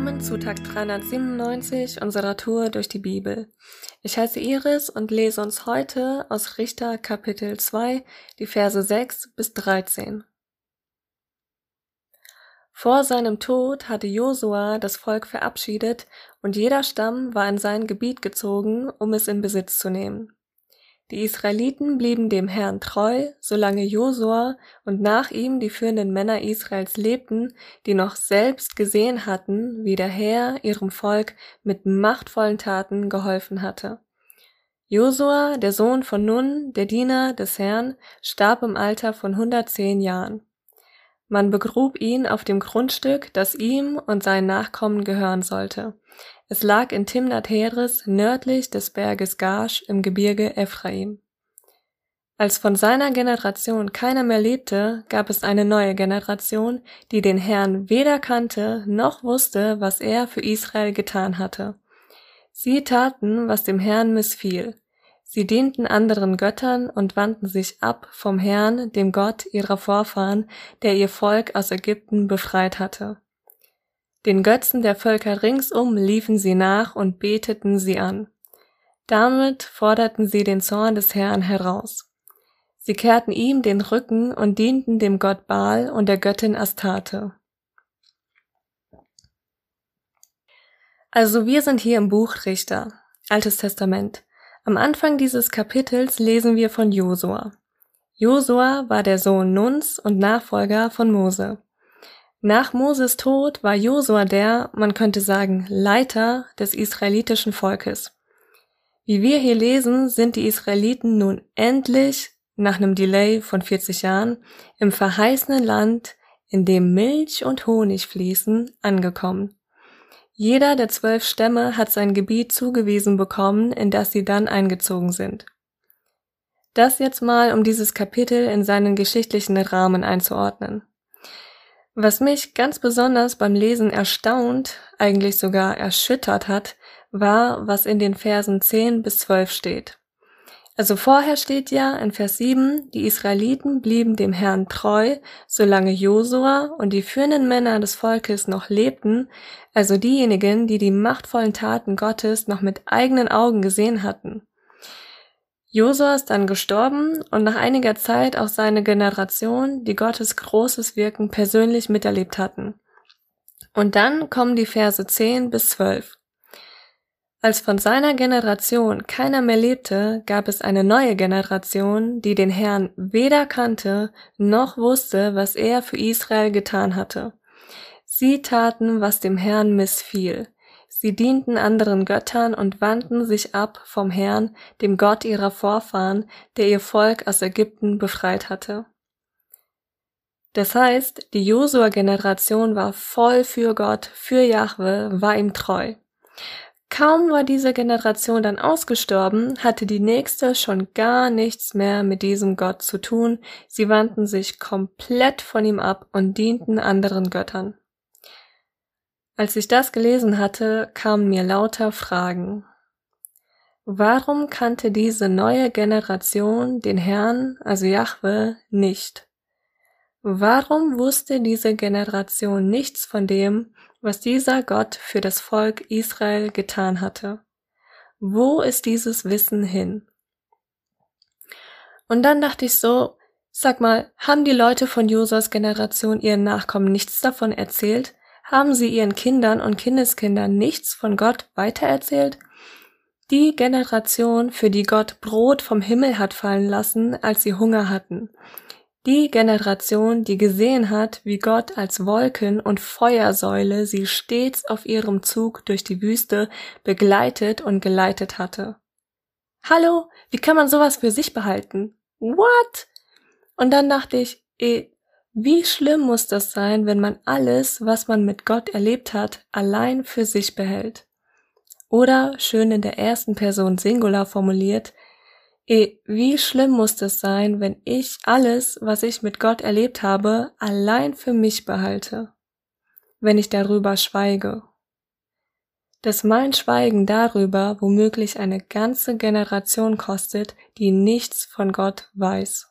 Willkommen zu Tag 397 unserer Tour durch die Bibel. Ich heiße Iris und lese uns heute aus Richter Kapitel 2 die Verse 6 bis 13. Vor seinem Tod hatte Josua das Volk verabschiedet und jeder Stamm war in sein Gebiet gezogen, um es in Besitz zu nehmen. Die Israeliten blieben dem Herrn treu, solange Josua und nach ihm die führenden Männer Israels lebten, die noch selbst gesehen hatten, wie der Herr ihrem Volk mit machtvollen Taten geholfen hatte. Josua, der Sohn von Nun, der Diener des Herrn, starb im Alter von 110 Jahren. Man begrub ihn auf dem Grundstück, das ihm und seinen Nachkommen gehören sollte. Es lag in Timnat Heres nördlich des Berges Gash im Gebirge Ephraim. Als von seiner Generation keiner mehr lebte, gab es eine neue Generation, die den Herrn weder kannte noch wusste, was er für Israel getan hatte. Sie taten, was dem Herrn missfiel. Sie dienten anderen Göttern und wandten sich ab vom Herrn, dem Gott ihrer Vorfahren, der ihr Volk aus Ägypten befreit hatte. Den Götzen der Völker ringsum liefen sie nach und beteten sie an. Damit forderten sie den Zorn des Herrn heraus. Sie kehrten ihm den Rücken und dienten dem Gott Baal und der Göttin Astarte. Also wir sind hier im Buch Richter, Altes Testament. Am Anfang dieses Kapitels lesen wir von Josua. Josua war der Sohn Nuns und Nachfolger von Mose. Nach Moses Tod war Josua der, man könnte sagen, Leiter des israelitischen Volkes. Wie wir hier lesen, sind die Israeliten nun endlich, nach einem Delay von 40 Jahren, im verheißenen Land, in dem Milch und Honig fließen, angekommen. Jeder der zwölf Stämme hat sein Gebiet zugewiesen bekommen, in das sie dann eingezogen sind. Das jetzt mal, um dieses Kapitel in seinen geschichtlichen Rahmen einzuordnen. Was mich ganz besonders beim Lesen erstaunt, eigentlich sogar erschüttert hat, war, was in den Versen 10 bis 12 steht. Also vorher steht ja in Vers 7, die Israeliten blieben dem Herrn treu, solange Josua und die führenden Männer des Volkes noch lebten, also diejenigen, die die machtvollen Taten Gottes noch mit eigenen Augen gesehen hatten. Josua ist dann gestorben und nach einiger Zeit auch seine Generation, die Gottes großes Wirken persönlich miterlebt hatten. Und dann kommen die Verse 10 bis 12. Als von seiner Generation keiner mehr lebte, gab es eine neue Generation, die den Herrn weder kannte noch wusste, was er für Israel getan hatte. Sie taten, was dem Herrn missfiel. Sie dienten anderen Göttern und wandten sich ab vom Herrn, dem Gott ihrer Vorfahren, der ihr Volk aus Ägypten befreit hatte. Das heißt, die Josua-Generation war voll für Gott, für Jahwe, war ihm treu. Kaum war diese Generation dann ausgestorben, hatte die nächste schon gar nichts mehr mit diesem Gott zu tun, sie wandten sich komplett von ihm ab und dienten anderen Göttern. Als ich das gelesen hatte, kamen mir lauter Fragen. Warum kannte diese neue Generation den Herrn, also Jahwe, nicht? Warum wusste diese Generation nichts von dem, was dieser Gott für das Volk Israel getan hatte. Wo ist dieses Wissen hin? Und dann dachte ich so, sag mal, haben die Leute von Josas Generation ihren Nachkommen nichts davon erzählt? Haben sie ihren Kindern und Kindeskindern nichts von Gott weitererzählt? Die Generation, für die Gott Brot vom Himmel hat fallen lassen, als sie Hunger hatten, die Generation, die gesehen hat, wie Gott als Wolken- und Feuersäule sie stets auf ihrem Zug durch die Wüste begleitet und geleitet hatte. Hallo, wie kann man sowas für sich behalten? What? Und dann dachte ich, eh, wie schlimm muss das sein, wenn man alles, was man mit Gott erlebt hat, allein für sich behält? Oder, schön in der ersten Person Singular formuliert, wie schlimm muss das sein, wenn ich alles, was ich mit Gott erlebt habe, allein für mich behalte, wenn ich darüber schweige. Dass mein Schweigen darüber womöglich eine ganze Generation kostet, die nichts von Gott weiß.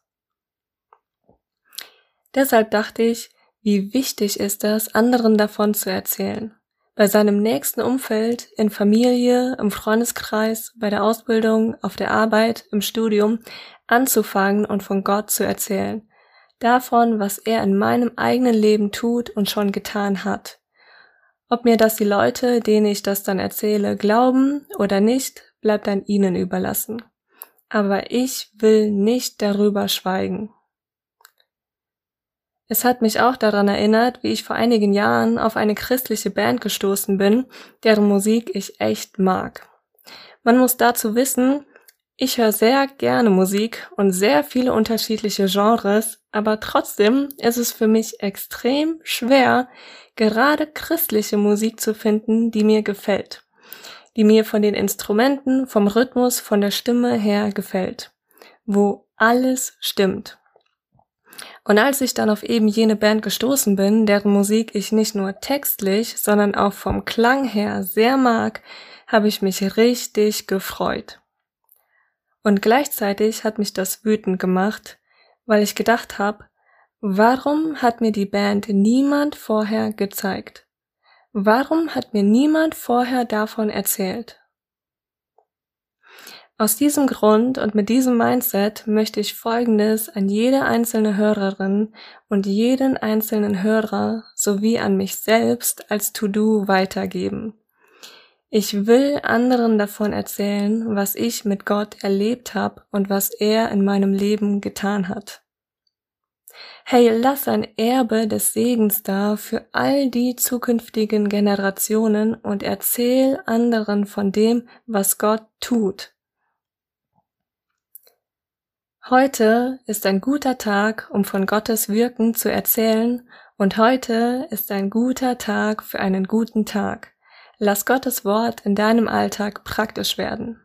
Deshalb dachte ich, wie wichtig ist es, anderen davon zu erzählen. bei seinem nächsten Umfeld, in Familie, im Freundeskreis, bei der Ausbildung, auf der Arbeit, im Studium anzufangen und von Gott zu erzählen. Davon, was er in meinem eigenen Leben tut und schon getan hat. Ob mir das die Leute, denen ich das dann erzähle, glauben oder nicht, bleibt an ihnen überlassen. Aber ich will nicht darüber schweigen. Es hat mich auch daran erinnert, wie ich vor einigen Jahren auf eine christliche Band gestoßen bin, deren Musik ich echt mag. Man muss dazu wissen, ich höre sehr gerne Musik und sehr viele unterschiedliche Genres, aber trotzdem ist es für mich extrem schwer, gerade christliche Musik zu finden, die mir gefällt, die mir von den Instrumenten, vom Rhythmus, von der Stimme her gefällt, wo alles stimmt. Und als ich dann auf eben jene Band gestoßen bin, deren Musik ich nicht nur textlich, sondern auch vom Klang her sehr mag, habe ich mich richtig gefreut. Und gleichzeitig hat mich das wütend gemacht, weil ich gedacht habe, warum hat mir die Band niemand vorher gezeigt? Warum hat mir niemand vorher davon erzählt? Aus diesem Grund und mit diesem Mindset möchte ich Folgendes an jede einzelne Hörerin und jeden einzelnen Hörer sowie an mich selbst als To-Do weitergeben. Ich will anderen davon erzählen, was ich mit Gott erlebt habe und was er in meinem Leben getan hat. Hey, lass ein Erbe des Segens da für all die zukünftigen Generationen und erzähl anderen von dem, was Gott tut. Heute ist ein guter Tag, um von Gottes Wirken zu erzählen, und heute ist ein guter Tag für einen guten Tag. Lass Gottes Wort in deinem Alltag praktisch werden.